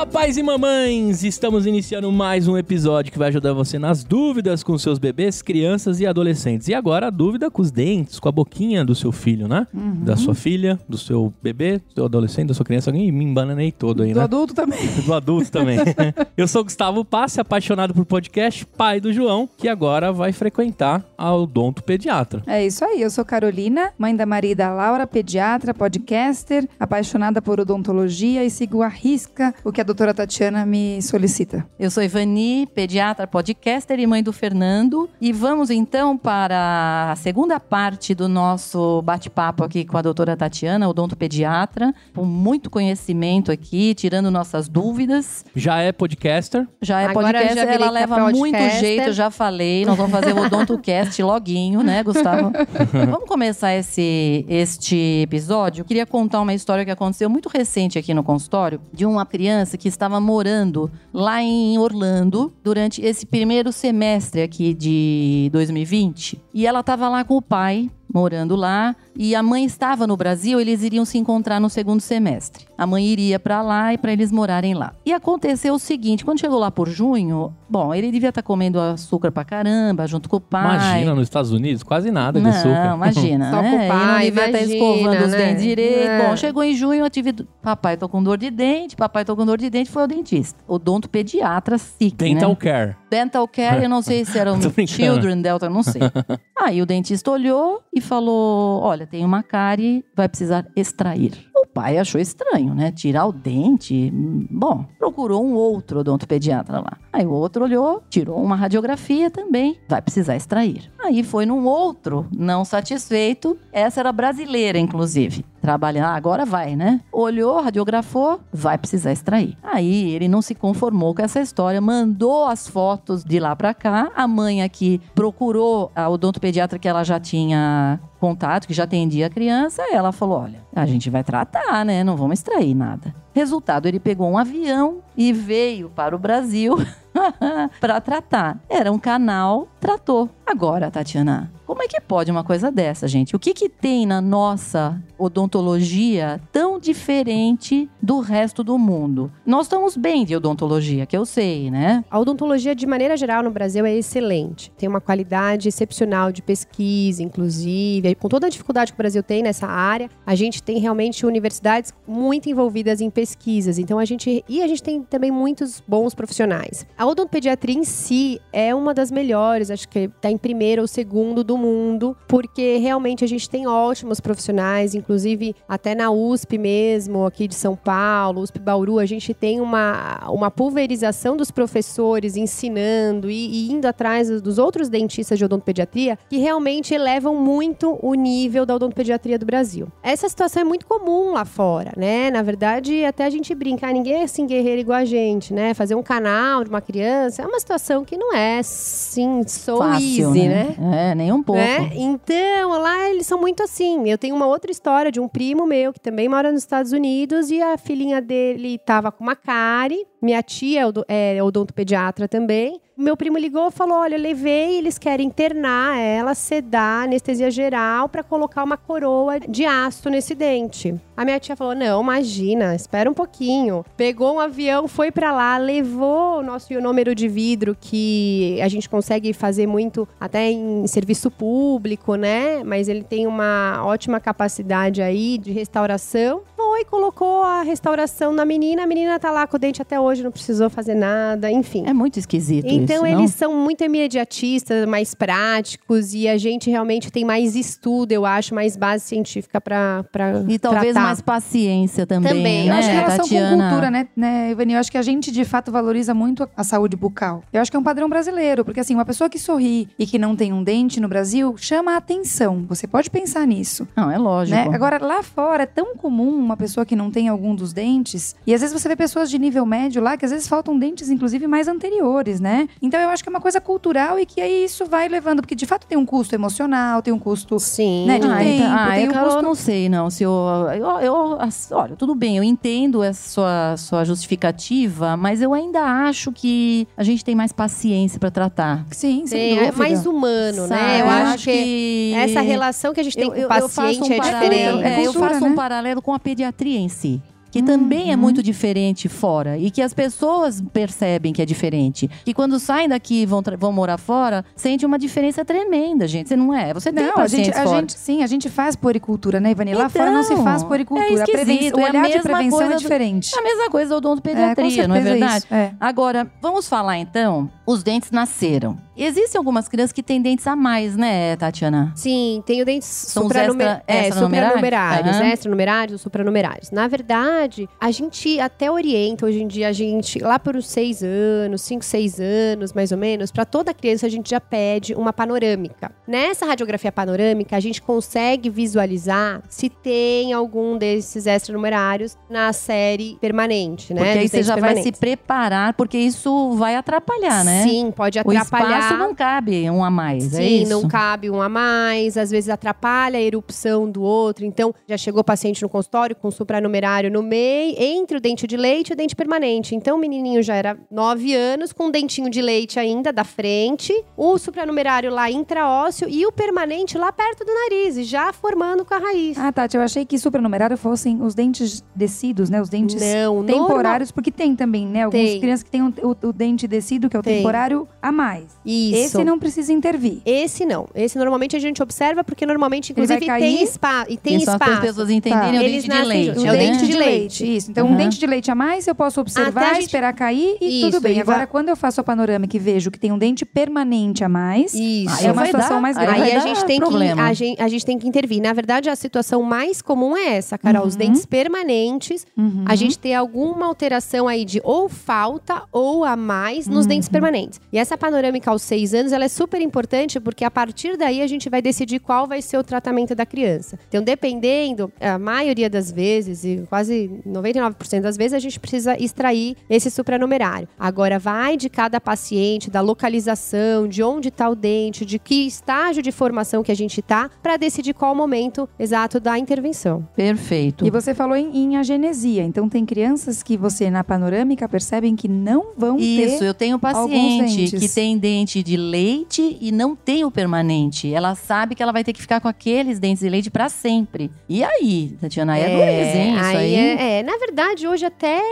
Papais e mamães! Estamos iniciando mais um episódio que vai ajudar você nas dúvidas com seus bebês, crianças e adolescentes. E agora a dúvida com os dentes, com a boquinha do seu filho, né? Da sua filha, do seu bebê, do seu adolescente, da sua criança. Alguém me embananei todo aí, Do né? adulto também. Do adulto também. Eu sou Gustavo Passe, apaixonado por podcast, pai do João, que agora vai frequentar a Odonto Pediatra. É isso aí, eu sou Carolina, mãe da Maria e da Laura, pediatra, podcaster, apaixonada por odontologia e sigo à risca o que a doutora Tatiana me solicita. Eu sou Ivani, pediatra, podcaster e mãe do Fernando. E vamos então para a segunda parte do nosso bate-papo aqui com a doutora Tatiana, odontopediatra, com muito conhecimento aqui, tirando nossas dúvidas. Já é podcaster, Já é Agora podcaster, já ela leva podcaster. muito jeito, eu já falei. Nós vamos fazer o odontocast loguinho, né, Gustavo? vamos começar esse, este episódio. Eu queria contar uma história que aconteceu muito recente aqui no consultório, de uma criança que estava morando lá em Orlando durante esse primeiro semestre aqui de 2020. E ela estava lá com o pai, morando lá, e a mãe estava no Brasil, eles iriam se encontrar no segundo semestre. A mãe iria para lá e para eles morarem lá. E aconteceu o seguinte, quando chegou lá por junho, bom, ele devia estar comendo açúcar pra caramba, junto com o pai. imagina nos Estados Unidos, quase nada de Não, açúcar. imagina, Só né? com o Ele não pai, devia estar imagina, escovando os né? dentes direito. É. Bom, chegou em junho, eu tive... Papai, tô com dor de dente, papai, tô com dor de dente, foi ao dentista. Odonto pediatra SIC, Dental né? Care. Dental Care, eu não sei se era um. Children Delta, não sei. Aí o dentista olhou e falou: Olha, tem uma cárie, vai precisar extrair. Pai achou estranho, né? Tirar o dente. Bom, procurou um outro odontopediatra lá. Aí o outro olhou, tirou uma radiografia também, vai precisar extrair. Aí foi num outro, não satisfeito. Essa era brasileira, inclusive. Trabalha, ah, agora vai, né? Olhou, radiografou, vai precisar extrair. Aí ele não se conformou com essa história, mandou as fotos de lá pra cá. A mãe aqui procurou a odontopediatra que ela já tinha contato, que já atendia a criança. Ela falou: olha, a gente vai tratar, né? Não vamos extrair nada. Resultado, ele pegou um avião e veio para o Brasil para tratar. Era um canal, tratou. Agora, Tatiana, como é que pode uma coisa dessa, gente? O que que tem na nossa odontologia tão diferente do resto do mundo? Nós estamos bem de odontologia, que eu sei, né? A odontologia, de maneira geral, no Brasil é excelente. Tem uma qualidade excepcional de pesquisa, inclusive. Com toda a dificuldade que o Brasil tem nessa área, a gente tem realmente universidades muito envolvidas em pesquisas. Então a gente. E a gente tem também muitos bons profissionais. A odontopediatria em si é uma das melhores, acho que está em primeiro ou segundo do mundo, porque realmente a gente tem ótimos profissionais, inclusive até na USP mesmo, aqui de São Paulo, USP Bauru, a gente tem uma, uma pulverização dos professores ensinando e, e indo atrás dos outros dentistas de odontopediatria que realmente elevam muito o nível da odontopediatria do Brasil. Essa situação é muito comum lá fora, né? Na verdade, até a gente brincar, ninguém é assim guerreiro igual a gente, né? Fazer um canal de uma criança é uma situação que não é, sim, so Fácil, easy, né? É, nem um pouco. Né? Então, lá eles são muito assim. Eu tenho uma outra história de um primo meu que também mora nos Estados Unidos e a filhinha dele tava com uma cárie. Minha tia é é odontopediatra também. Meu primo ligou e falou: Olha, eu levei, eles querem internar ela, sedar, anestesia geral, para colocar uma coroa de ácido nesse dente. A minha tia falou: Não, imagina, espera um pouquinho. Pegou um avião, foi para lá, levou o nosso ionômero de vidro, que a gente consegue fazer muito até em serviço público, né? Mas ele tem uma ótima capacidade aí de restauração. Foi, colocou a restauração na menina, a menina tá lá com o dente até hoje, não precisou fazer nada, enfim. É muito esquisito Então isso, eles são muito imediatistas, mais práticos e a gente realmente tem mais estudo, eu acho, mais base científica para para E talvez tratar. mais paciência também, Também. né, Eu acho que relação Tatiana? com cultura, né, né, Ivani? Eu acho que a gente, de fato, valoriza muito a saúde bucal. Eu acho que é um padrão brasileiro, porque assim, uma pessoa que sorri e que não tem um dente no Brasil chama a atenção. Você pode pensar nisso. Não, é lógico. Né? Agora, lá fora é tão comum uma pessoa pessoa que não tem algum dos dentes. E às vezes você vê pessoas de nível médio lá que às vezes faltam dentes, inclusive, mais anteriores, né? Então eu acho que é uma coisa cultural e que aí isso vai levando, porque de fato tem um custo emocional, tem um custo. Sim. Né, de Ah, tempo, então, ah, tem eu, um Carol, eu custo- não sei, não. Se eu, eu, eu- olha, tudo bem, eu entendo essa sua, sua justificativa, mas eu ainda acho que a gente tem mais paciência pra tratar. Sim, Tem, é mais humano, Sabe? né? Eu, acho que, essa relação que a gente tem eu, com eu- o eu faço paciente um é paralelo, diferente. é, eu faço né? um paralelo com a pediatria em si. Que também é muito diferente fora. E que as pessoas percebem que é diferente. Que quando saem daqui e vão, vão morar fora, sente uma diferença tremenda, gente. Você não é? Você tem Não, a gente, pacientes a fora. gente, sim, a gente faz poricultura, né, Ivani? Lá fora não se Então, faz poricultura. é A preven- o é a olhar de mesma prevenção coisa é do- diferente. É a mesma coisa da É, com odontopediatria, não é certeza verdade? é. Agora, vamos falar então, os dentes nasceram. Existem algumas crianças que têm dentes a mais, né, Tatiana? Sim, tem o dentes São supranumer... extra- é, extranumerários? supranumerários, Aham. extranumerários ou supranumerários. Na verdade, a gente até orienta hoje em dia, a gente, lá por uns seis anos, cinco, seis anos, mais ou menos, para toda criança a gente já pede uma panorâmica. Nessa radiografia panorâmica, a gente consegue visualizar se tem algum desses extranumerários na série permanente, né? Porque aí você já vai se preparar, porque isso vai atrapalhar, né? Sim, pode atrapalhar. Espaço não cabe um a mais, é Sim, isso? não cabe um a mais, às vezes atrapalha a erupção do outro. Então, já chegou paciente no consultório com supranumerário no meio, entre o dente de leite e o dente permanente. Então, o menininho já era 9 anos, com um dentinho de leite ainda da frente, o supranumerário lá intraósseo e o permanente lá perto do nariz, e já formando com a raiz. Ah, Tati, eu achei que supranumerário fossem os dentes descidos, né? Os dentes Não, temporários, porque tem também, né? Algumas Tem. crianças que têm o, o- o dente descido, que é o Tem. temporário, a mais. Isso. Esse não precisa intervir. Esse não. Esse normalmente a gente observa porque normalmente, vai inclusive, cair? tem, spa e tem para as espaço. pessoas entenderem, é o Eles dente de leite. O É o né? dente de leite. Isso. Então, Uhum. um dente de leite a mais eu posso observar, gente- esperar cair e Isso, tudo bem. e vai- Agora, quando eu faço a panorâmica e vejo que tem um dente permanente a mais, Isso. Aí é uma vai situação dar- mais grave. vai Aí a gente, tem que, a, gente, a gente tem que intervir. Na verdade, a situação mais comum é essa, Carol. Os dentes permanentes. Uhum. A gente tem alguma alteração aí de ou falta ou a mais nos dentes permanentes. E essa panorâmica aos seis anos, ela é super importante porque a partir daí a gente vai decidir qual vai ser o tratamento da criança. Então, dependendo, a maioria das vezes, e quase 99% das vezes, a gente precisa extrair esse supranumerário. Agora, vai de cada paciente, da localização, de onde está o dente, de que estágio de formação que a gente está, para decidir qual o momento exato da intervenção. Perfeito. E você falou em, em agenesia. Então, tem crianças que você, na panorâmica, percebem que não vão Isso, ter. eu tenho paciente que tem dente de leite e não tem o permanente. Ela sabe que ela vai ter que ficar com aqueles dentes de leite pra sempre. E aí, Tatiana, é, dureza, hein? Isso aí. É, é, na verdade, hoje até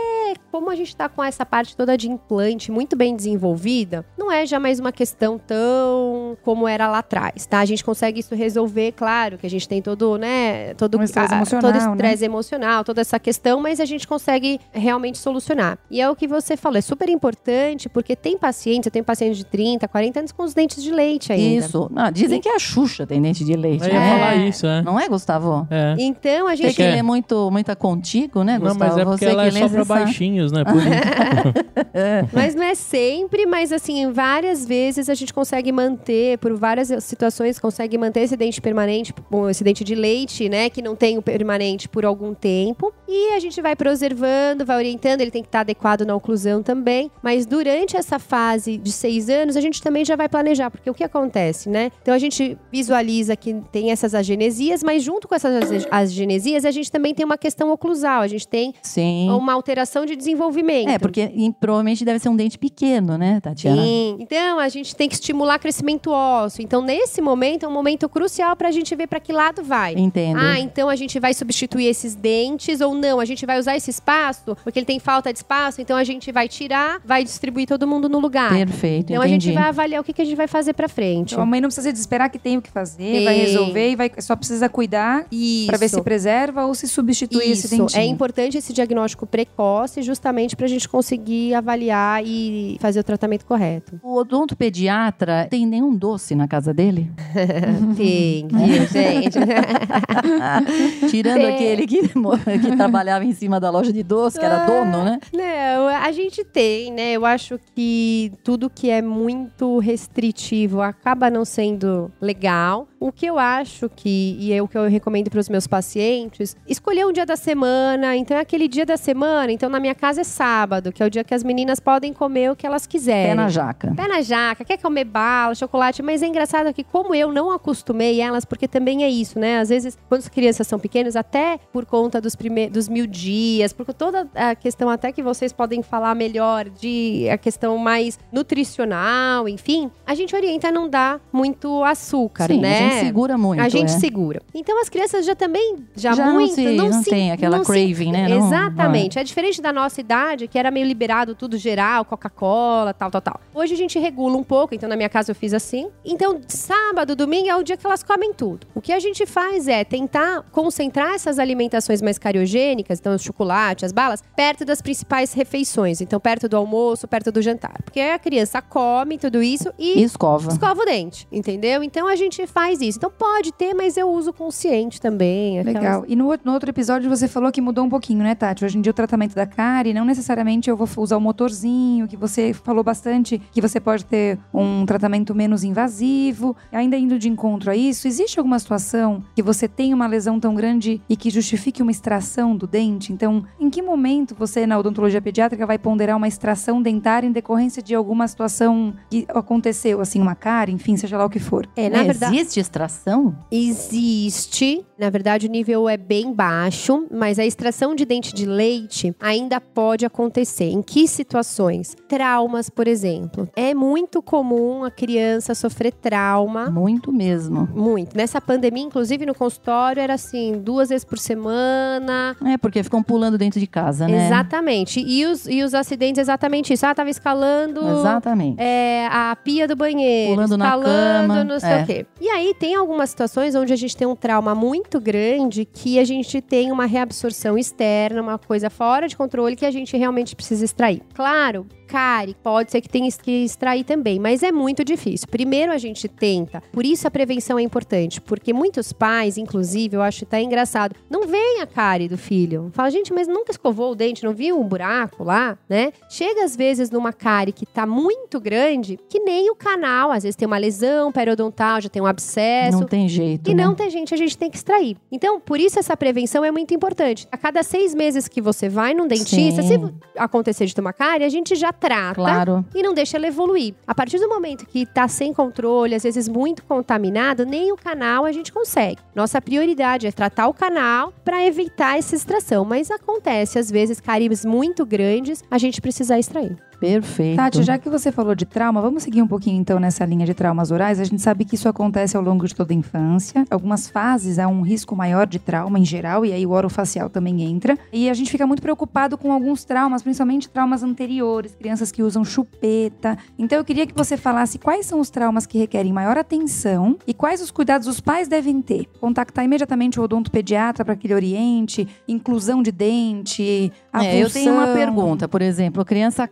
como a gente tá com essa parte toda de implante muito bem desenvolvida, não é já mais uma questão tão como era lá atrás, tá? A gente consegue isso resolver, claro, que a gente tem todo, né, todo Um estresse emocional, todo né? estresse emocional, toda essa questão, mas a gente consegue realmente solucionar. E é o que você falou, é super importante porque tem pacientes, eu tenho pacientes de 30, 40 anos com os dentes de leite ainda. Isso. Não, dizem que a Xuxa tem dente de leite. Eu ia né? falar isso, é. Não é, Gustavo? É. Então a gente que é. lê muito, muita contigo, né, Não, Gustavo? mas é porque Você ela que é só você pra baixinhos, né? Por. Mas não é sempre, mas assim, várias vezes a gente consegue manter, por várias situações, consegue manter esse dente permanente, esse dente de leite, né, que não tem o permanente por algum tempo. E a gente vai preservando, vai orientando, ele tem que estar adequado na oclusão também. Mas durante essa fase de seis anos, a gente também já vai planejar, porque o que acontece, né? Então a gente visualiza que tem essas agenesias, mas junto com essas age- agenesias, a gente também tem uma questão oclusal, a gente tem Sim. uma alteração de desenvolvimento. É, porque provavelmente deve ser um dente pequeno, né, Tatiana? Sim. Então, a gente tem que estimular crescimento ósseo. Então, nesse momento, é um momento crucial para a gente ver para que lado vai. Entendo. Ah, então a gente vai substituir esses dentes ou não? A gente vai usar esse espaço porque ele tem falta de espaço, então a gente vai tirar, vai distribuir todo mundo no lugar. Perfeito, Então a entendi. gente vai avaliar o que, que a gente vai fazer para frente. Então, a mãe não precisa desesperar que tem o que fazer, Tem. vai resolver e vai, só precisa cuidar Isso. pra ver se preserva ou se substitui esse Isso, dentinho. é importante esse diagnóstico precoce, justamente para a gente conseguir avaliar e fazer o tratamento correto. O odontopediatra tem nenhum doce na casa dele? Tem, viu, gente? Tirando Tem. aquele que, que trabalhava em cima da loja de doce, que era dono, né? Não, A gente tem, né? Eu acho que tudo que é muito restritivo acaba não sendo legal. O que eu acho que, e é o que eu recomendo para os meus pacientes, escolher um dia da semana. Então é aquele dia da semana. Então na minha casa é sábado, que é o dia que as meninas podem comer o que elas quiserem. Pé na jaca. Pé na jaca, quer comer bala, chocolate, mas é engraçado que como eu não acostumei elas, porque também é isso, né? Às vezes, quando as crianças são pequenas, até por conta dos, primeiros, dos mil dias, por toda a questão até que vocês podem falar melhor de a questão mais nutricional, enfim, a gente orienta a não dar muito açúcar, Sim, né? a gente segura muito. A gente é. segura. Então as crianças já também, já, Já não muito, se- não tem aquela não se- craving, né? Não- Exatamente. É diferente da nossa idade, que era meio liberado tudo geral, Coca-Cola, tal, tal, tal. Hoje a gente regula um pouco, então na minha casa eu fiz assim. Então, sábado, domingo é o dia que elas comem tudo. O que a gente faz é tentar concentrar essas alimentações mais cariogênicas, então o chocolate, as balas, perto das principais refeições. Então, perto do almoço, perto do jantar. Porque a criança come tudo isso e escova. escova o dente, entendeu? Então a gente faz isso. Então pode ter, mas eu uso consciente também. aquelas- Legal. E no, outro- no outro episódio você falou que mudou um pouquinho, né, Tati? Hoje em dia o tratamento da cárie, não necessariamente eu vou usar o motorzinho, que você falou bastante, que você pode ter um tratamento menos invasivo. Ainda indo de encontro a isso, existe alguma situação que você tem uma lesão tão grande e que justifique uma extração do dente? Então, em que momento você, na odontologia pediátrica, vai ponderar uma extração dentária em decorrência de alguma situação que aconteceu, assim, uma cárie, enfim, seja lá o que for? É, na verdade, Existe extração? existe. Na verdade, o nível é bem baixo, mas a extração de dente de leite ainda pode acontecer. Em que situações? Traumas, por exemplo. É muito comum a criança sofrer trauma. Muito mesmo. Muito. Nessa pandemia, inclusive no consultório, era assim, duas vezes por semana. É, porque ficam pulando dentro de casa, né? Exatamente. E os, e os acidentes, exatamente isso. Ah, tava escalando. Exatamente. é, a pia do banheiro, Pulando na escalando, cama, não sei é. o quê. E aí tem algumas situações onde a gente tem um trauma muito grande que a gente tem uma reabsorção externa, uma coisa fora de controle que a gente realmente precisa extrair. Claro, cárie, pode ser que tenha que extrair também, mas é muito difícil. Primeiro a gente tenta, por isso a prevenção é importante, porque muitos pais, inclusive, eu acho até engraçado, não veem a cárie do filho. Fala, gente, mas nunca escovou o dente, não viu um buraco lá, né? Chega às vezes numa cárie que tá muito grande, que nem o canal, às vezes tem uma lesão periodontal, já tem um abscesso. Não tem jeito. E né? não tem gente, a gente tem que extrair. Então, por isso essa prevenção é muito importante. A cada seis meses que você vai num dentista, Sim. se acontecer de tomar cárie, a gente já trata Claro. e não deixa ela evoluir. A partir do momento que tá sem controle, às vezes muito contaminado, nem o canal a gente consegue. Nossa prioridade é tratar o canal para evitar essa extração, mas acontece às vezes cáries muito grandes, a gente precisa extrair. Perfeito. Tati, já que você falou de trauma, vamos seguir um pouquinho então nessa linha de traumas orais. A gente sabe que isso acontece ao longo de toda a infância. Algumas fases há um risco maior de trauma em geral, e aí o orofacial também entra. E a gente fica muito preocupado com alguns traumas, principalmente traumas anteriores, crianças que usam chupeta. Então eu queria que você falasse quais são os traumas que requerem maior atenção e quais os cuidados os pais devem ter. Contactar imediatamente o odontopediatra para que ele oriente, inclusão de dente, a É, eu tenho uma pergunta, por exemplo, a criança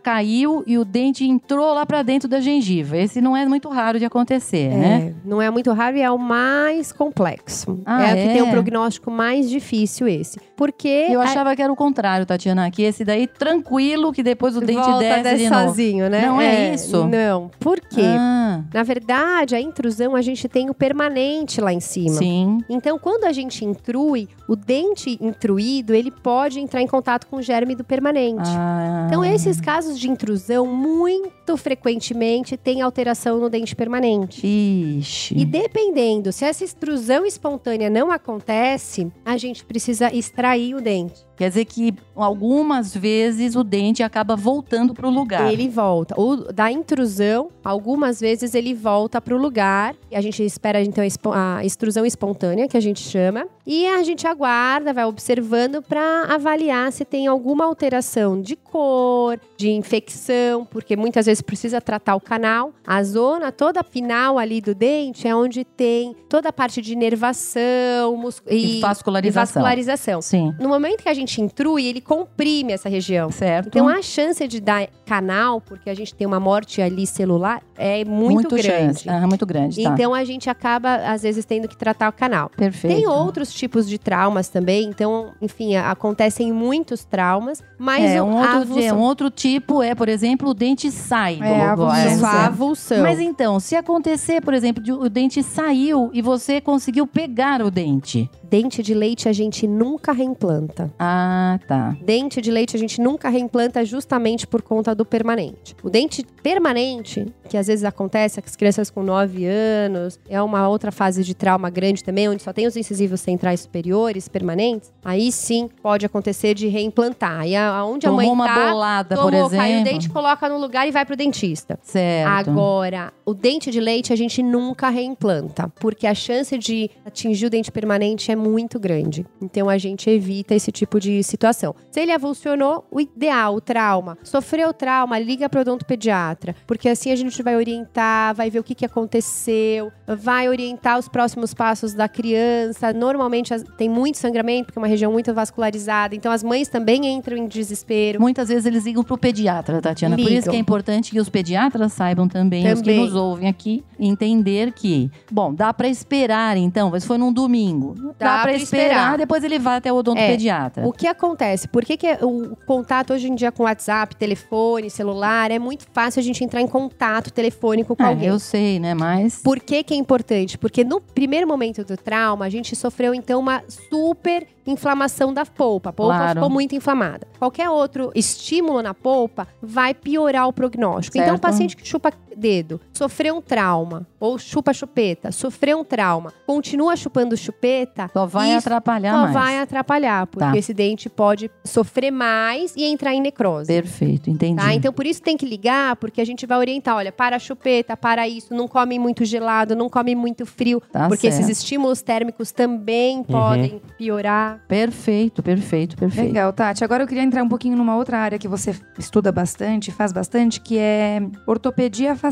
e o dente entrou lá pra dentro da gengiva. Esse não é muito raro de acontecer, né? É, não é muito raro e é o mais complexo. Ah, é, o que é? tem um prognóstico mais difícil esse. Porque Eu a- achava que era o contrário, Tatiana, que esse daí tranquilo que depois o dente volta desce desce de sozinho, né? Não é isso? Não. Por quê? Ah, Na verdade, a intrusão a gente tem o permanente lá em cima. sim. Então, quando a gente intrui, o dente intruído, ele pode entrar em contato com o germe do permanente. Ah, Então, esses casos de intrusão, muito frequentemente, tem alteração no dente permanente. Ixi. E dependendo, se essa extrusão espontânea não acontece, a gente precisa extrair o dente. Quer dizer que algumas vezes o dente acaba voltando pro lugar. Ele volta. O da intrusão, algumas vezes ele volta para o lugar. E a gente espera, então, a extrusão espontânea, que a gente chama. E a gente aguarda, vai observando para avaliar se tem alguma alteração de cor, de infecção, porque muitas vezes precisa tratar o canal. A zona toda final ali do dente é onde tem toda a parte de inervação mus- E e, vascularização. e vascularização. Sim. No momento que a gente intrui, ele comprime essa região. Certo. Então a chance de dar canal, porque a gente tem uma morte ali celular, é muito, grande. Chance. Ah, muito grande, tá. Então a gente acaba, às vezes, tendo que tratar o canal. Perfeito. Tem outros tipos de traumas também, então, enfim, acontecem muitos traumas, mas É, o- um outro, avulsão- um outro tipo é, por exemplo, o dente sai. É, avulsão. Isso, a é. avulsão. Mas então, se acontecer, por exemplo, de o dente saiu e você conseguiu pegar o dente. Dente de leite a gente nunca reimplanta. Ah, tá. Dente de leite a gente nunca reimplanta justamente por conta do permanente. O dente permanente, que às vezes acontece com as crianças com 9 anos, é uma outra fase de trauma grande também, onde só tem os incisivos centrais superiores permanentes, aí sim pode acontecer de reimplantar. Aí aonde a mãe uma tá, bolada, tomou, por exemplo. caiu o dente, coloca no lugar e vai pro dentista. Certo. Agora, o dente de leite a gente nunca reimplanta, porque a chance de atingir o dente permanente é muito grande. Então a gente evita esse tipo de situação. Se ele avulsionou, o ideal, o trauma, sofreu trauma, liga para o odontopediatra, porque assim a gente vai orientar, vai ver o que, que aconteceu, vai orientar os próximos passos da criança. Normalmente tem muito sangramento, porque é uma região muito vascularizada, então as mães também entram em desespero. Muitas vezes eles ligam pro pediatra, Tatiana. Por isso Ligam. que é importante que os pediatras saibam também, os que Também. nos ouvem aqui, entender que, bom, dá pra esperar então, mas foi num domingo. Dá, Dá pra esperar, esperar. depois ele vai até o odontopediatra. O que acontece? Por que, que é- o contato hoje em dia com WhatsApp, telefone, celular, é muito fácil a gente entrar em contato telefônico com Ah, alguém. eu sei, né, mas Por que, que é importante? Porque no primeiro momento do trauma, a gente sofreu então uma super inflamação da polpa. A polpa Claro. ficou muito inflamada. Qualquer outro estímulo na polpa vai piorar o prognóstico. Então, o Certo. paciente que chupa dedo, sofreu um trauma, ou chupa chupeta, sofreu um trauma, continua chupando chupeta, só vai atrapalhar só mais. vai atrapalhar, porque Tá. esse dente pode sofrer mais e entrar em necrose. Perfeito, entendi. Tá? Então, por isso tem que ligar, porque a gente vai orientar, olha, para a chupeta, para isso, não come muito gelado, não come muito frio, Tá porque certo. esses estímulos térmicos também podem piorar. Perfeito, perfeito, perfeito. Legal, Tati. Agora eu queria entrar um pouquinho numa outra área que você estuda bastante, faz bastante, que é ortopedia facial.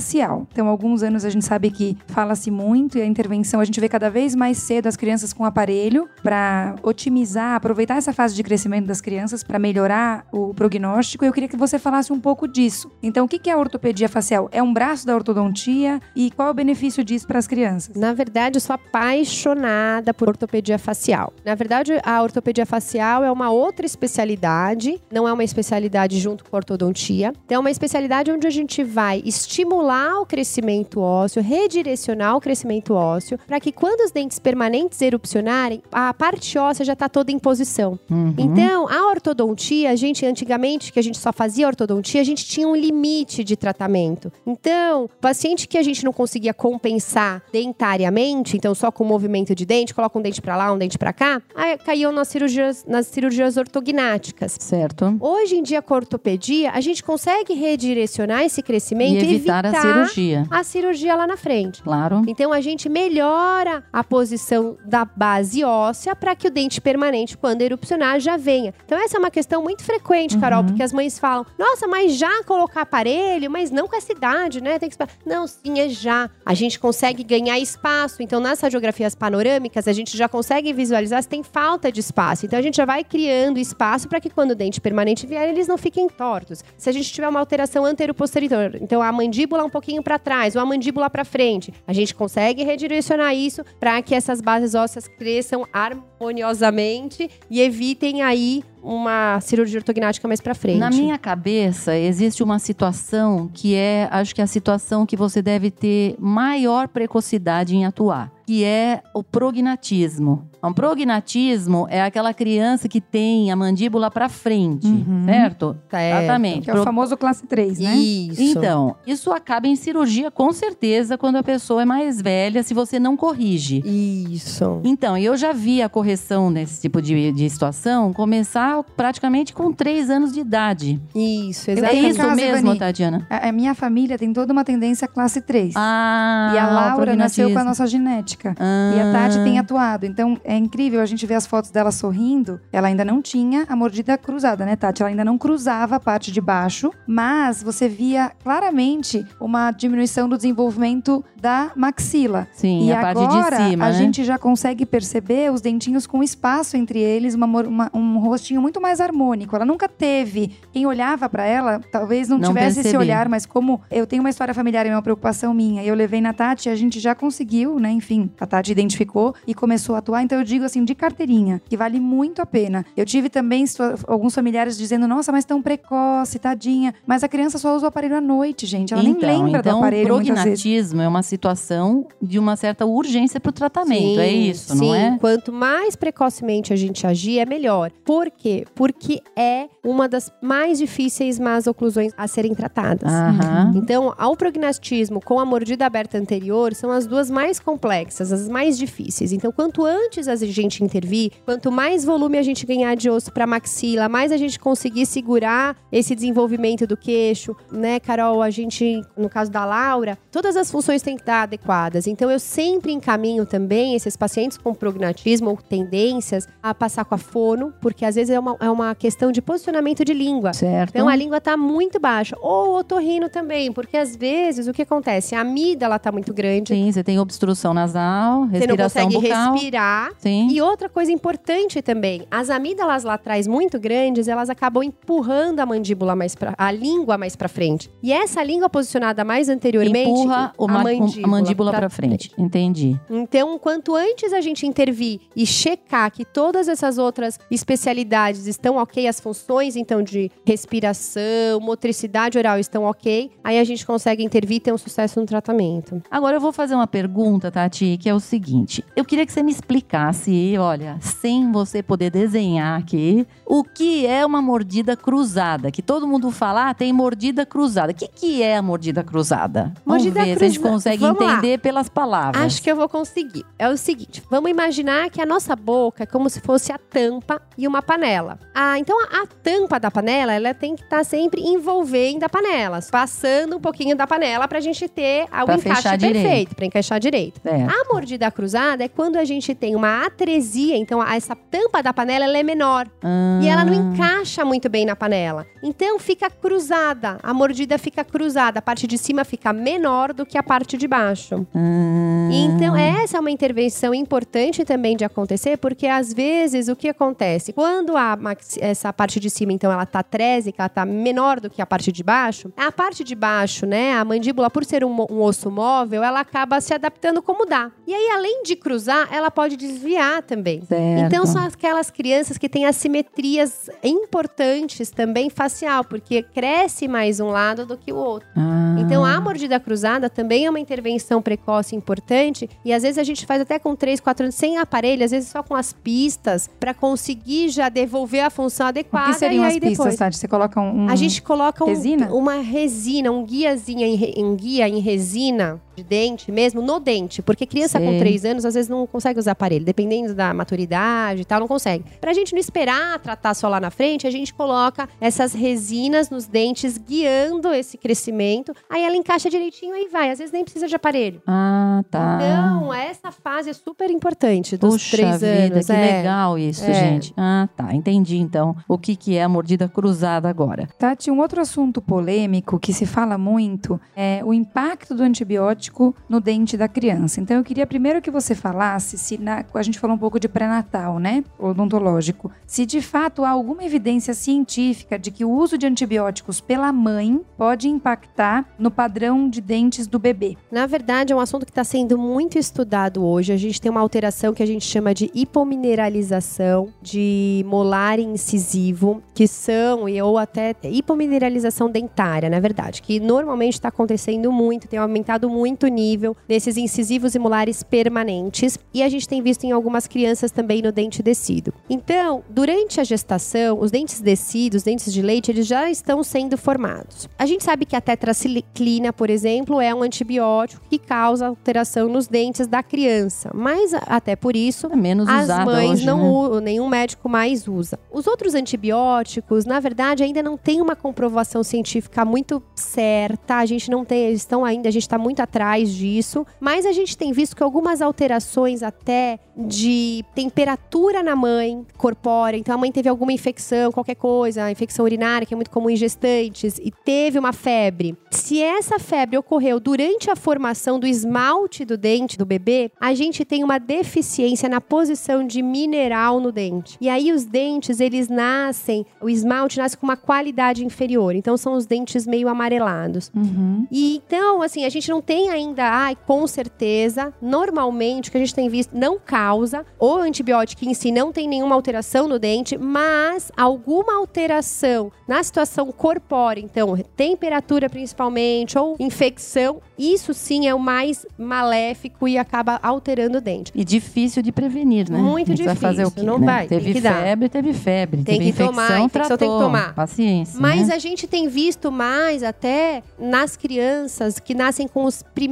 Então, há alguns anos a gente sabe que fala-se muito e a intervenção a gente vê cada vez mais cedo as crianças com aparelho para otimizar, aproveitar essa fase de crescimento das crianças para melhorar o prognóstico. Eu queria que você falasse um pouco disso. Então, o que que é a ortopedia facial? É um braço da ortodontia e qual é o benefício disso para as crianças? Na verdade, eu sou apaixonada por ortopedia facial. Na verdade, a ortopedia facial é uma outra especialidade, não é uma especialidade junto com a ortodontia. Então, é uma especialidade onde a gente vai estimular o crescimento ósseo, redirecionar o crescimento ósseo, para que quando os dentes permanentes erupcionarem, a parte óssea já está toda em posição. Uhum. Então, a ortodontia, a gente antigamente, que a gente só fazia ortodontia, a gente tinha um limite de tratamento. Então, paciente que a gente não conseguia compensar dentariamente, então só com movimento de dente, coloca um dente pra lá, um dente pra cá, aí caíam nas cirurgias, nas cirurgias ortognáticas. Certo. Hoje em dia, com a ortopedia, a gente consegue redirecionar esse crescimento E evitar, a cirurgia. a cirurgia lá na frente. Claro. Então a gente melhora a posição da base óssea para que o dente permanente, quando erupcionar, já venha. Então essa é uma questão muito frequente, Carol, porque as mães falam: "Nossa, mas já colocar aparelho, mas não com essa idade, né? Tem que esperar". Não, sim, é já. A gente consegue ganhar espaço. Então nas radiografias panorâmicas, a gente já consegue visualizar se tem falta de espaço. Então a gente já vai criando espaço para que quando o dente permanente vier, eles não fiquem tortos. Se a gente tiver uma alteração antero-posterior, então a mandíbula um pouquinho para trás ou a mandíbula para frente, a gente consegue redirecionar isso para que essas bases ósseas cresçam harmoniosamente e evitem aí uma cirurgia ortognática mais para frente. Na minha cabeça, existe uma situação que é, acho que é a situação que você deve ter maior precocidade em atuar, que é o prognatismo. Um prognatismo é aquela criança que tem a mandíbula para frente, Uhum. certo? Certo. Exatamente. Que é o Pro- famoso classe 3, né? Isso. Então, isso acaba em cirurgia com certeza quando a pessoa é mais velha, se você não corrige. Isso. Então, eu já vi a correção nesse tipo de, de situação começar praticamente com 3 anos de idade. Isso, É exatamente. isso Casa, mesmo, Ivani. Tatiana? A, a minha família tem toda uma tendência classe 3. Ah, e a Laura nasceu com a nossa genética. Ah, E a Tati tem atuado. Então é incrível a gente ver as fotos dela sorrindo. Ela ainda não tinha a mordida cruzada, né, Tati? Ela ainda não cruzava a parte de baixo, mas você via claramente uma diminuição do desenvolvimento da maxila. Sim, e a parte agora de cima, a né? gente já consegue perceber os dentinhos dentinhos com espaço entre eles, uma, uma- um rostinho muito mais harmônico. Ela nunca teve. Quem olhava pra ela, talvez não, Não tivesse esse perceber. olhar, mas como eu tenho uma história familiar e é uma preocupação minha, e eu levei na Tati, a gente já conseguiu, né? Enfim, a Tati identificou e começou a atuar. Então eu digo assim, de carteirinha, que vale muito a pena. Eu tive também alguns familiares dizendo, nossa, mas tão precoce, tadinha. Mas a criança só usa o aparelho à noite, gente. Ela então, nem lembra então, do aparelho o prognatismo é uma situação de uma certa urgência para o tratamento, é Sim, isso, sim. não é? Quanto mais precocemente a gente agir, é melhor. Por quê? Porque é uma das mais difíceis más oclusões a serem tratadas. Aham. Então, ao prognatismo com a mordida aberta anterior são as duas mais complexas, as mais difíceis. Então, quanto antes a gente intervir, quanto mais volume a gente ganhar de osso para maxila, mais a gente conseguir segurar esse desenvolvimento do queixo, né, Carol? A gente, no caso da Laura, todas as funções têm que estar adequadas. Então, eu sempre encaminho também esses pacientes com prognatismo ou tendências a passar com a fono, porque às vezes é uma, é uma questão de posicionamento de língua. Certo. Então a língua tá muito baixa. Ou o otorrino também, porque às vezes o que acontece? A amígdala tá muito grande. Sim, você tem obstrução nasal, Você não respiração consegue bucal. respirar. Sim. E outra coisa importante também, as amígdalas laterais muito grandes, elas acabam empurrando a mandíbula mais para a língua mais para frente. E essa língua posicionada mais anteriormente Empurra a mandíbula, mandíbula pra para frente. Entendi. Então, quanto antes a gente intervir e checar que todas essas outras especialidades estão ok, as funções então de respiração, motricidade oral estão ok, aí a gente consegue intervir e ter um sucesso no tratamento. Agora eu vou fazer uma pergunta, Tati, que é o seguinte. Eu queria que você me explicasse, olha, sem você poder desenhar aqui, o que é uma mordida cruzada. Que todo mundo fala, ah, tem mordida cruzada. O que, que é a mordida cruzada? Mordida Vamos ver se a gente cruza- consegue Vamos lá. entender pelas palavras. Acho que eu vou conseguir. É o seguinte, vamos imaginar que a nossa boca é como se fosse a tampa e uma panela. Ah, então a, a tampa da panela, ela tem que estar sempre envolvendo a panela, passando um pouquinho da panela pra gente ter o encaixe perfeito, pra encaixar direito. É. A mordida cruzada é quando a gente tem uma atresia, então a- essa tampa da panela ela é menor e ela não Ah, encaixa muito bem na panela. Então fica cruzada, a mordida fica cruzada, a parte de cima fica menor do que a parte de baixo. ah, Então, essa é uma intervenção importante também de acontecer, porque às vezes o que acontece? Quando a essa parte de cima, então, ela tá trésica, ela tá menor do que a parte de baixo, a parte de baixo, né, a mandíbula, por ser um, um osso móvel, ela acaba se adaptando como dá. E aí, além de cruzar, ela pode desviar também. certo. Então são aquelas crianças que têm assimetrias importantes também facial, porque cresce mais um lado do que o outro. Ah, Então, a mordida cruzada também é uma intervenção precoce importante. E às vezes a gente faz até com 3, 4 anos sem aparelho, às vezes só com as pistas, para conseguir já devolver a função O adequada. que seriam as pistas, depois. Tati? Você coloca um... A gente coloca um- Resina? uma resina, um guiazinho em, em guia em resina de dente mesmo, no dente. Porque criança com Sei. 3 anos, às vezes, não consegue usar aparelho. Dependendo da maturidade e tal, não consegue. Pra gente não esperar tratar só lá na frente, a gente coloca essas resinas nos dentes, guiando esse crescimento. Aí ela encaixa direitinho e vai. Às vezes nem precisa de aparelho. Ah, tá. Então, essa fase é super importante dos Puxa 3 vida, anos. que é. legal isso, É. gente. Ah, tá. Entendi, então, o que, que é a mordida cruzada agora. Tati, um outro assunto polêmico que se fala muito é o impacto do antibiótico no dente da criança. Então, eu queria primeiro que você falasse se na- a gente falou um pouco de pré-natal, né? Odontológico. Se de fato há alguma evidência científica de que o uso de antibióticos pela mãe pode impactar no padrão de dentes do bebê. Na verdade, é um assunto que está sendo muito estudado hoje. A gente tem uma alteração que a gente chama de hipomineralização de molar incisivo, que são, e- ou até hipomineralização dentária, na verdade, que normalmente está acontecendo muito, tem aumentado muito o nível desses incisivos e molares permanentes. E a gente tem visto em algumas crianças também no dente descido. Então, durante a gestação, os dentes descidos, os dentes de leite, eles já estão sendo formados. A gente sabe que a tetraciclina, por exemplo, é um antibiótico que causa alteração nos dentes da criança. Mas até por isso, É menos as mães hoje, não né? nenhum médico mais usa. Os outros antibióticos, na verdade, ainda não tem uma comprovação científica muito certa. A gente não tem, eles estão ainda, a gente está muito atrás atrás disso, mas a gente tem visto que algumas alterações até de temperatura na mãe corpórea, então a mãe teve alguma infecção, qualquer coisa, infecção urinária, que é muito comum em gestantes, e teve uma febre. Se essa febre ocorreu durante a formação do esmalte do dente do bebê, a gente tem uma deficiência na posição de mineral no dente. E aí os dentes, eles nascem, o esmalte nasce com uma qualidade inferior, então são os dentes meio amarelados. Uhum. E então, assim, a gente não tem ainda, ai, com certeza, normalmente o que a gente tem visto não causa, o antibiótico em si não tem nenhuma alteração no dente, mas alguma alteração na situação corpórea, então, temperatura principalmente, ou infecção, isso sim é o mais maléfico e acaba alterando o dente. E difícil de prevenir, né? Muito gente Vai fazer o difícil, quê, não né? vai, tem Teve febre, teve febre. Tem teve que tomar, infecção, infecção tem que tratou. tomar. Paciência, Mas né? a gente tem visto mais até nas crianças que nascem com os primeiros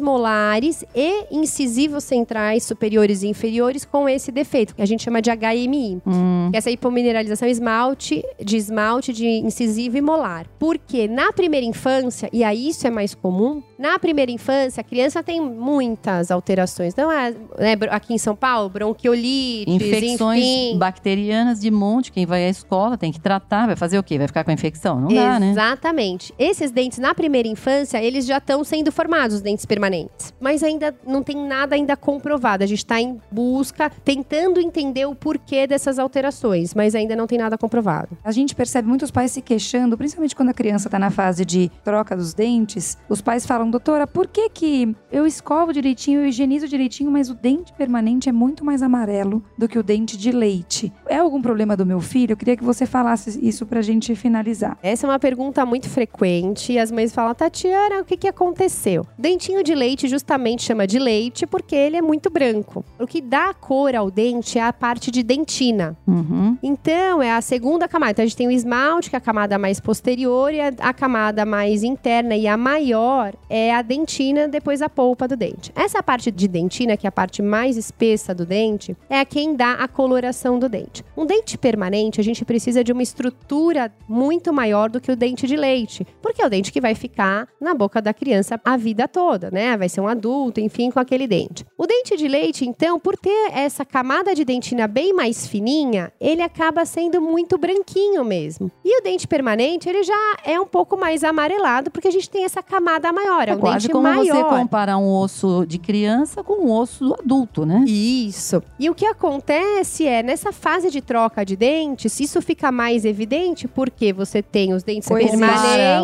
molares e incisivos centrais superiores e inferiores com esse defeito, que a gente chama de HMI. Hum, Essa hipomineralização esmalte, de esmalte de incisivo e molar. Porque na primeira infância, e aí isso é mais comum, na primeira infância a criança tem muitas alterações. Então, é, né, aqui em São Paulo, bronquiolite, infecções enfim. bacterianas de monte. Quem vai à escola tem que tratar. Vai fazer o quê? Vai ficar com a infecção? Não dá, né? Exatamente. Esses dentes na primeira infância, eles já estão sendo formados, os dentes permanentes. Mas ainda não tem nada ainda comprovado. A gente está em busca, tentando entender o porquê dessas alterações, mas ainda não tem nada comprovado. A gente percebe muitos pais se queixando, principalmente quando a criança está na fase de troca dos dentes. Os pais falam, doutora, por que que eu escovo direitinho, eu higienizo direitinho, mas o dente permanente é muito mais amarelo do que o dente de leite? É algum problema do meu filho? Eu queria que você falasse isso pra gente finalizar. Essa é uma pergunta muito frequente e as mães falam, Tatiana, o que, que aconteceu? Dentinho de leite justamente chama de leite porque ele é muito branco. O que dá cor ao dente é a parte de dentina. Uhum. Então, é a segunda camada. Então, a gente tem o esmalte, que é a camada mais posterior, e a, camada mais interna e a maior é a dentina, depois a polpa do dente. Essa parte de dentina, que é a parte mais espessa do dente, é a quem dá a coloração do dente. Um dente permanente, a gente precisa de uma estrutura muito maior do que o dente de leite, porque é o dente que vai ficar na boca da criança a vida toda, né? Vai ser um adulto, enfim, com aquele dente. O dente de leite, então, por ter essa camada de dentina bem mais fininha, ele acaba sendo muito branquinho mesmo. E o dente permanente, ele já é um pouco mais amarelado, porque a gente tem essa camada maior, é, É um quase dente como você maior. comparar um osso de criança com um osso do adulto, né? Isso. E o que acontece é, nessa fase de troca de dentes, isso fica mais evidente porque você tem os dentes permanentes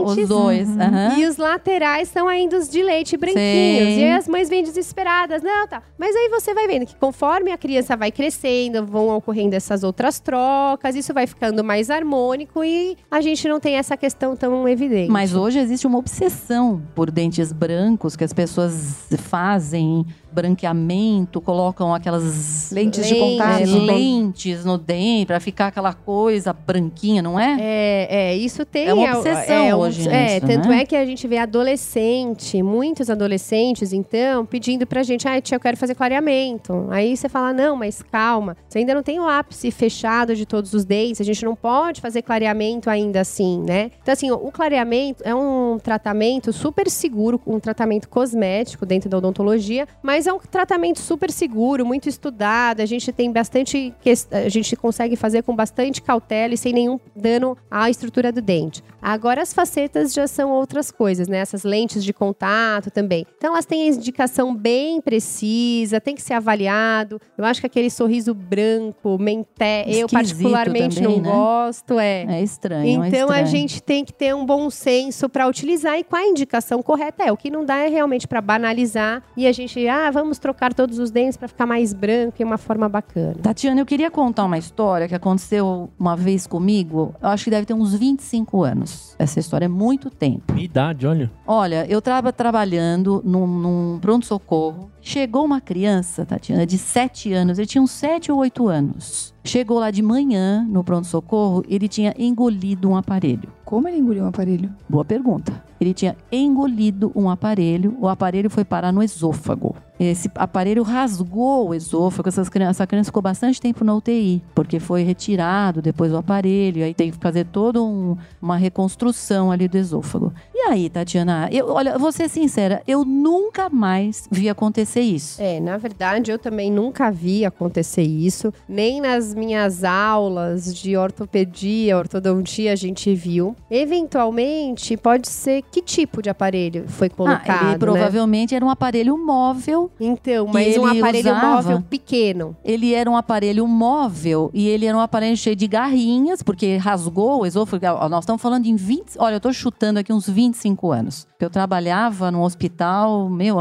os dois. Uhum. e os laterais são ainda os de leite branquinhos. Sei. E aí as mães vêm desesperadas. Não, tá. Mas aí você vai vendo que conforme a criança vai crescendo, vão ocorrendo essas outras trocas, isso vai ficando mais harmônico e a gente não tem essa questão tão evidente. Mas hoje existe uma obsessão por dentes brancos que as pessoas fazem branqueamento, colocam aquelas Lentes de Lentes. contato. é, lentes no dente pra ficar aquela coisa branquinha, não é? É, é, isso tem. É uma obsessão um- hoje É, nisso, tanto né? é que a gente vê adolescente, muitos adolescentes, então, pedindo pra gente, ah, tia, eu quero fazer clareamento. Aí você fala, não, mas calma, você ainda não tem o ápice fechado de todos os dentes, a gente não pode fazer clareamento ainda assim, né? Então, assim, o clareamento é um tratamento super seguro, um tratamento cosmético dentro da odontologia, mas é um tratamento super seguro, muito estudado, a gente tem bastante, a gente consegue fazer com bastante cautela e sem nenhum dano à estrutura do dente. Agora as facetas já são outras coisas, né? Essas lentes de contato também. Então elas têm a indicação bem precisa, tem que ser avaliado. Eu acho que aquele sorriso branco, menté, eu particularmente também, não né? gosto, é. É estranho. é Então a estranho. gente tem que ter um bom senso para utilizar e com a indicação correta é. O que não dá é realmente para banalizar e a gente, ah, vamos trocar todos os dentes para ficar mais branco e uma forma bacana. Tatiana, eu queria contar uma história que aconteceu uma vez comigo. Eu acho que deve ter uns 25 anos. Essa história é muito tempo. Minha idade, olha. Olha, eu estava trabalhando num, num pronto-socorro. Chegou uma criança, Tatiana, de 7 anos. Ele tinha uns 7 ou 8 anos. Chegou lá de manhã no pronto-socorro, ele tinha engolido um aparelho. Como ele engoliu um aparelho? Boa pergunta. Ele tinha engolido um aparelho, o aparelho foi parar no esôfago. Esse aparelho rasgou o esôfago. Essas crianças, essa criança ficou bastante tempo na UTI, porque foi retirado depois do aparelho, aí tem que fazer toda um, uma reconstrução ali do esôfago. E aí, Tatiana, eu, olha, vou ser sincera, eu nunca mais vi acontecer isso. É, na verdade, eu também nunca vi acontecer isso. Nem nas minhas aulas de ortopedia, ortodontia, a gente viu. Eventualmente, pode ser que tipo de aparelho foi colocado, ah, ele né? provavelmente era um aparelho móvel. Então, mas um aparelho usava. móvel pequeno. Ele era um aparelho móvel e ele era um aparelho cheio de garrinhas, porque rasgou o esôfago. Nós estamos falando em 20. Olha, eu tô chutando aqui uns 25 anos. Eu trabalhava num hospital, meu,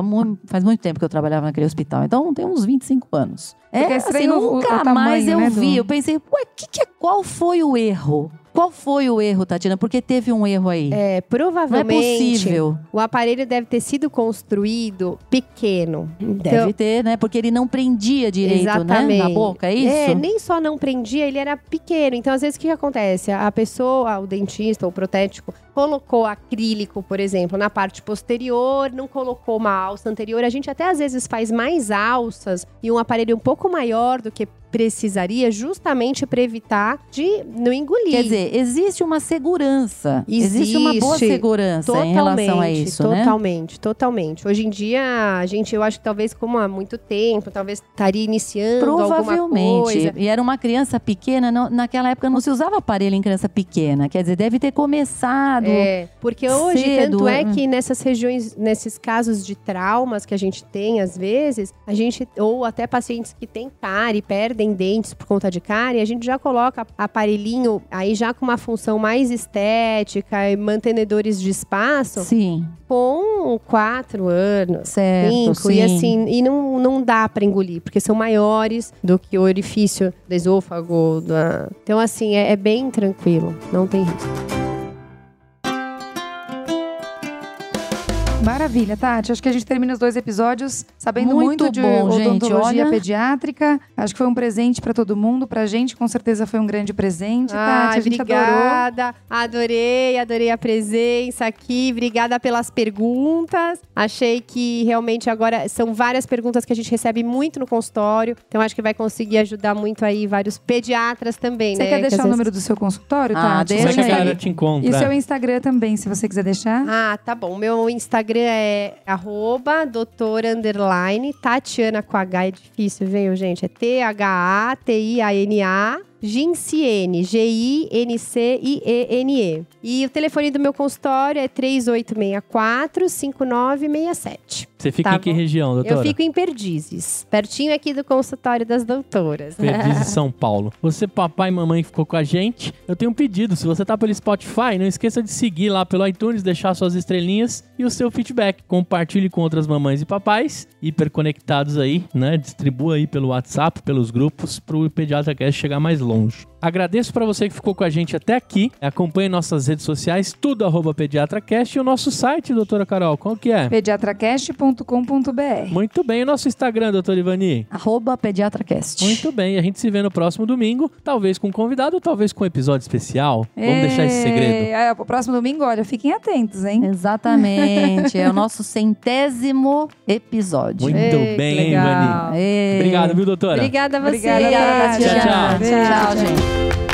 faz muito tempo que eu trabalhava naquele hospital. Então tem uns 25 anos. É É, assim, estranho o- o nunca tamanho, mais eu né, vi. do- Eu pensei, ué, que que é, qual foi o erro? Qual foi o erro, Tatiana? Porque teve um erro aí. É, Não é provavelmente possível. o aparelho deve ter sido construído pequeno. Deve Então, ter, né? Porque ele não prendia direito, Exatamente. né? Na boca, é isso? É, nem só não prendia, ele era pequeno. Então, às vezes, o que, que acontece? A pessoa, o dentista ou o protético, colocou acrílico, por exemplo, na parte posterior, não colocou uma alça anterior. A gente até às vezes faz mais alças e um aparelho um pouco maior do que precisaria, justamente para evitar de não engolir. Quer dizer, existe uma segurança. Existe, uma boa Existe. segurança em relação a isso, né? totalmente, totalmente. Hoje em dia, a gente, eu acho que talvez como há muito tempo, talvez estaria iniciando alguma Provavelmente. coisa. E era uma criança pequena, não- naquela época não se usava aparelho em criança pequena. Quer dizer, deve ter começado. É, porque hoje, cedo, tanto é é. que nessas regiões, nesses casos de traumas que a gente tem, às vezes, a gente, ou até pacientes que têm cárie, perdem dentes por conta de cárie, a gente já coloca aparelhinho aí já com uma função mais estética e mantenedores de espaço Sim, com quatro anos. certo. Cinco, sim. e assim, e não, não dá pra engolir, porque são maiores do que o orifício do esôfago. Da... Então, assim, é, é bem tranquilo, não tem risco. Maravilha, Tati. Acho que a gente termina os dois episódios sabendo Muito muito, de bom, gente. odontologia Olha- pediátrica. Acho que foi um presente pra todo mundo. Pra gente, com certeza, foi um grande presente, Tati. A gente adorou. obrigada. Adorei, adorei a presença aqui. Obrigada pelas perguntas. Achei que realmente agora são várias perguntas que a gente recebe muito no consultório. Então acho que vai conseguir ajudar muito aí vários pediatras também, Você né? quer que deixar o vezes- número do seu consultório, Ah, Tati? Como é que deixa a galera te encontra? E seu Instagram também, se você quiser deixar. Ah, tá bom. Meu Instagram é arroba doutora underline Tatiana com H é difícil, viu, gente? É T-H-A-T-I-A-N-A Ginciene, G-I-N-C-I-E-N-E. E o telefone do meu consultório é 3864-5967. Você fica Tá em que bom. região, doutora? Eu fico em Perdizes, pertinho aqui do consultório das doutoras. Perdizes, São Paulo. Você, papai e mamãe, ficou com a gente. Eu tenho um pedido. Se você tá pelo Spotify, não esqueça de seguir lá pelo iTunes, deixar suas estrelinhas e o seu feedback. Compartilhe com outras mamães e papais hiperconectados aí, né? Distribua aí pelo WhatsApp, pelos grupos, pro Pediatra Cast chegar mais longe. Agradeço pra você que ficou com a gente até aqui. Acompanhe nossas redes sociais, tudo arroba PediatraCast e o nosso site, doutora Carol, qual que é? pediatracast.com.br. Muito bem, o nosso Instagram, doutora Ivani. Arroba PediatraCast. Muito bem, a gente se vê no próximo domingo, talvez com um convidado, ou talvez com um episódio especial. Vamos deixar esse segredo. É, o próximo domingo, olha, fiquem atentos, hein? Exatamente. é o nosso centésimo episódio. Muito Ei, bem. Ivani. Obrigado, viu, doutora? Obrigada a você. Obrigada, Obrigada. Tatiana. Tchau, tchau. Beijo. Tchau, gente. thank you